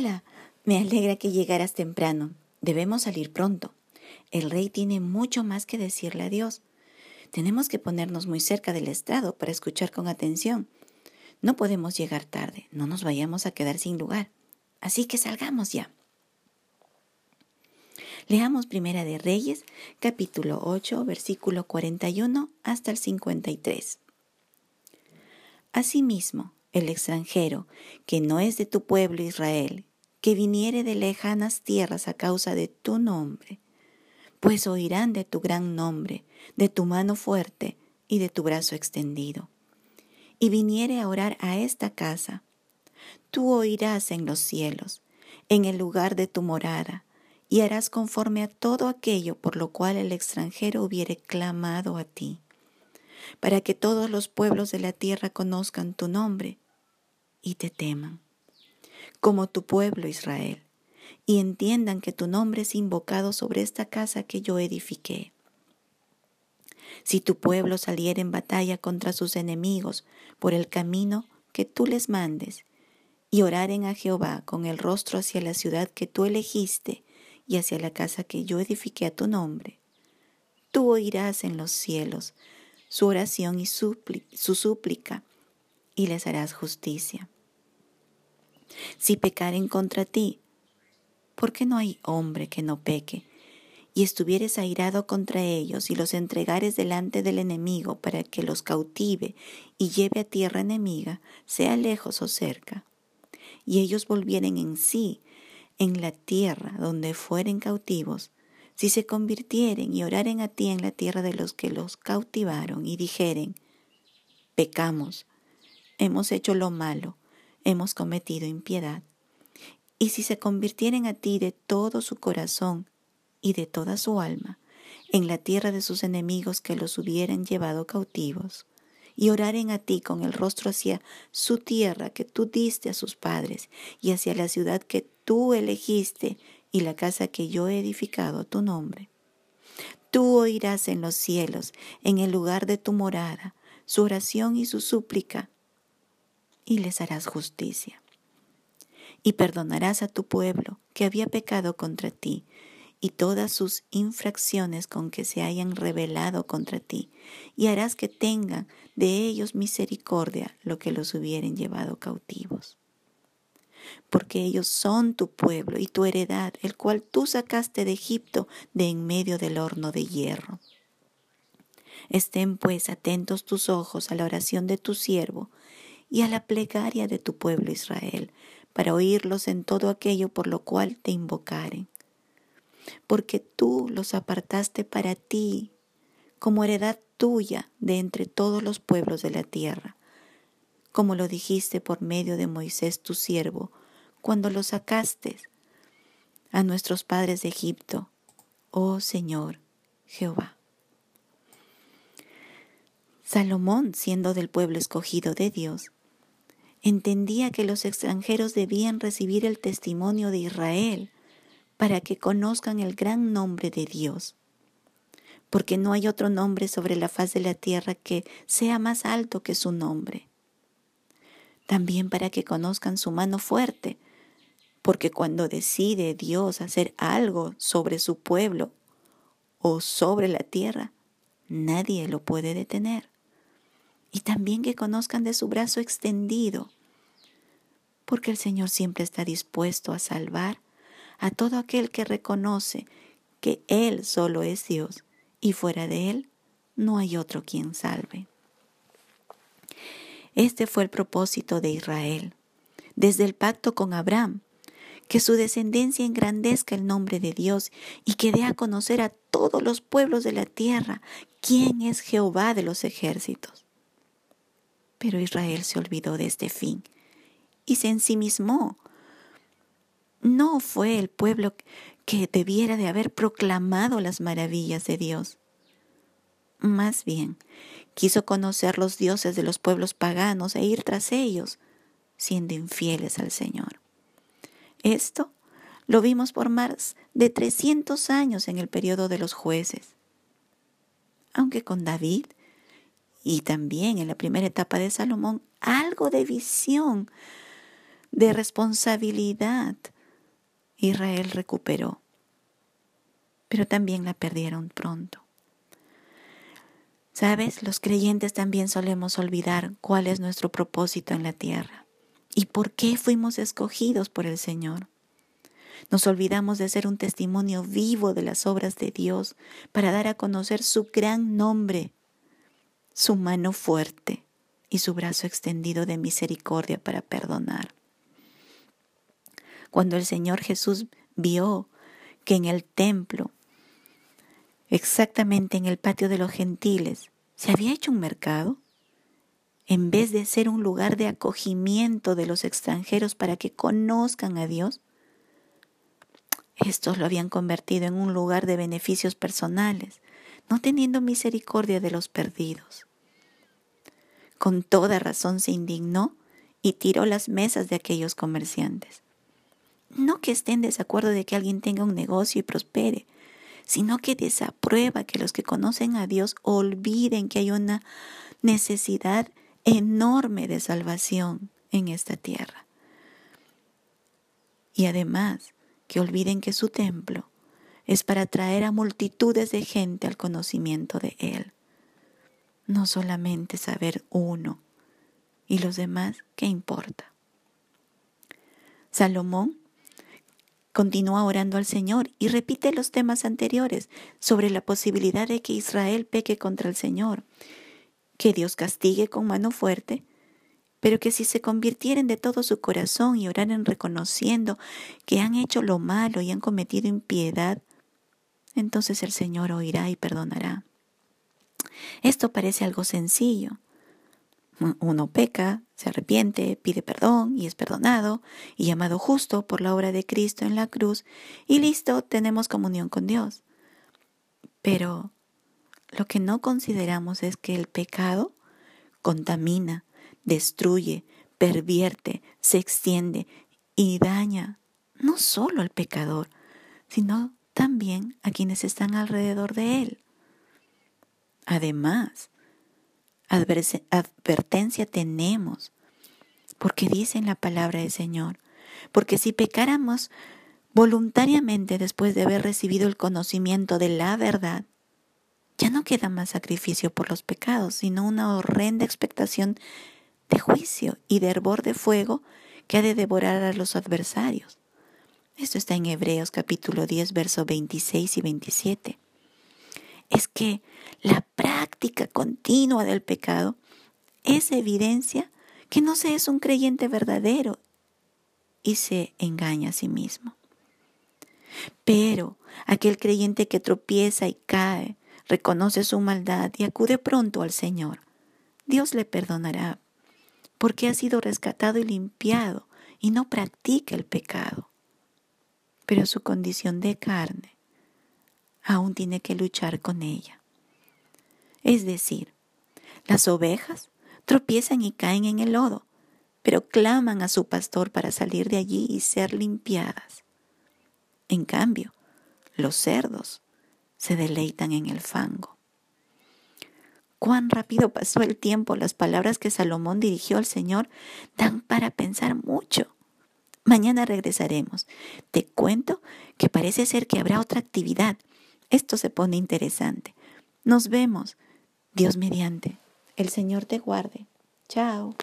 Hola, me alegra que llegaras temprano. Debemos salir pronto. El rey tiene mucho más que decirle a Dios. Tenemos que ponernos muy cerca del estrado para escuchar con atención. No podemos llegar tarde, no nos vayamos a quedar sin lugar. Así que salgamos ya. Leamos Primera de Reyes, capítulo 8, versículo 41 hasta el 53. Asimismo, el extranjero, que no es de tu pueblo Israel, que viniere de lejanas tierras a causa de tu nombre, pues oirán de tu gran nombre, de tu mano fuerte y de tu brazo extendido. Y viniere a orar a esta casa, tú oirás en los cielos, en el lugar de tu morada, y harás conforme a todo aquello por lo cual el extranjero hubiere clamado a ti, para que todos los pueblos de la tierra conozcan tu nombre y te teman, como tu pueblo Israel, y entiendan que tu nombre es invocado sobre esta casa que yo edifiqué. Si tu pueblo saliera en batalla contra sus enemigos por el camino que tú les mandes, y oraren a Jehová con el rostro hacia la ciudad que tú elegiste y hacia la casa que yo edifiqué a tu nombre, tú oirás en los cielos su oración y su súplica, y les harás justicia. Si pecaren contra ti, ¿por qué no hay hombre que no peque? Y estuvieres airado contra ellos y los entregares delante del enemigo para que los cautive y lleve a tierra enemiga, sea lejos o cerca. Y ellos volvieren en sí en la tierra donde fueren cautivos, si se convirtieren y oraren a ti en la tierra de los que los cautivaron y dijeren, pecamos, hemos hecho lo malo, hemos cometido impiedad. Y si se convirtieren a ti de todo su corazón y de toda su alma, en la tierra de sus enemigos que los hubieran llevado cautivos, y oraren a ti con el rostro hacia su tierra que tú diste a sus padres, y hacia la ciudad que tú elegiste y la casa que yo he edificado a tu nombre. Tú oirás en los cielos, en el lugar de tu morada, su oración y su súplica, y les harás justicia. Y perdonarás a tu pueblo que había pecado contra ti, y todas sus infracciones con que se hayan rebelado contra ti, y harás que tengan de ellos misericordia lo que los hubieren llevado cautivos porque ellos son tu pueblo y tu heredad, el cual tú sacaste de Egipto de en medio del horno de hierro. Estén pues atentos tus ojos a la oración de tu siervo y a la plegaria de tu pueblo Israel, para oírlos en todo aquello por lo cual te invocaren. Porque tú los apartaste para ti, como heredad tuya de entre todos los pueblos de la tierra, como lo dijiste por medio de Moisés tu siervo, cuando lo sacaste a nuestros padres de Egipto, oh Señor Jehová. Salomón, siendo del pueblo escogido de Dios, entendía que los extranjeros debían recibir el testimonio de Israel para que conozcan el gran nombre de Dios, porque no hay otro nombre sobre la faz de la tierra que sea más alto que su nombre. También para que conozcan su mano fuerte, porque cuando decide Dios hacer algo sobre su pueblo o sobre la tierra, nadie lo puede detener. Y también que conozcan de su brazo extendido, porque el Señor siempre está dispuesto a salvar a todo aquel que reconoce que Él solo es Dios y fuera de Él no hay otro quien salve. Este fue el propósito de Israel. Desde el pacto con Abraham, que su descendencia engrandezca el nombre de Dios y que dé a conocer a todos los pueblos de la tierra quién es Jehová de los ejércitos. Pero Israel se olvidó de este fin y se ensimismó. No fue el pueblo que debiera de haber proclamado las maravillas de Dios. Más bien, quiso conocer los dioses de los pueblos paganos e ir tras ellos, siendo infieles al Señor. Esto lo vimos por más de 300 años en el periodo de los jueces. Aunque con David y también en la primera etapa de Salomón, algo de visión de responsabilidad, Israel recuperó, pero también la perdieron pronto. Sabes, los creyentes también solemos olvidar cuál es nuestro propósito en la tierra y por qué fuimos escogidos por el Señor. Nos olvidamos de ser un testimonio vivo de las obras de Dios para dar a conocer su gran nombre, su mano fuerte y su brazo extendido de misericordia para perdonar. Cuando el Señor Jesús vio que en el templo, exactamente en el patio de los gentiles, se había hecho un mercado, en vez de ser un lugar de acogimiento de los extranjeros para que conozcan a Dios, estos lo habían convertido en un lugar de beneficios personales, no teniendo misericordia de los perdidos. Con toda razón se indignó y tiró las mesas de aquellos comerciantes. No que esté en desacuerdo de que alguien tenga un negocio y prospere, sino que desaprueba que los que conocen a Dios olviden que hay una necesidad enorme de salvación en esta tierra. Y además, que olviden que su templo es para traer a multitudes de gente al conocimiento de Él. No solamente saber uno y los demás, ¿qué importa? Salomón continúa orando al Señor y repite los temas anteriores sobre la posibilidad de que Israel peque contra el Señor, que Dios castigue con mano fuerte pero que si se convirtieren de todo su corazón y oraran reconociendo que han hecho lo malo y han cometido impiedad, entonces el Señor oirá y perdonará. Esto parece algo sencillo. Uno peca, se arrepiente, pide perdón y es perdonado y llamado justo por la obra de Cristo en la cruz y listo, tenemos comunión con Dios. Pero lo que no consideramos es que el pecado contamina, destruye, pervierte, se extiende y daña no solo al pecador, sino también a quienes están alrededor de él. Además, advertencia tenemos, porque dice en la palabra del Señor, porque si pecáramos voluntariamente después de haber recibido el conocimiento de la verdad, ya no queda más sacrificio por los pecados, sino una horrenda expectación de juicio y de hervor de fuego que ha de devorar a los adversarios. Esto está en Hebreos capítulo 10, versos 26 y 27. Es que la práctica continua del pecado es evidencia que no se es un creyente verdadero y se engaña a sí mismo. Pero aquel creyente que tropieza y cae, reconoce su maldad y acude pronto al Señor, Dios le perdonará porque ha sido rescatado y limpiado y no practica el pecado. Pero su condición de carne aún tiene que luchar con ella. Es decir, las ovejas tropiezan y caen en el lodo, pero claman a su pastor para salir de allí y ser limpiadas. En cambio, los cerdos se deleitan en el fango. Cuán rápido pasó el tiempo. Las palabras que Salomón dirigió al Señor dan para pensar mucho. Mañana regresaremos. Te cuento que parece ser que habrá otra actividad. Esto se pone interesante. Nos vemos. Dios mediante. El Señor te guarde. Chao.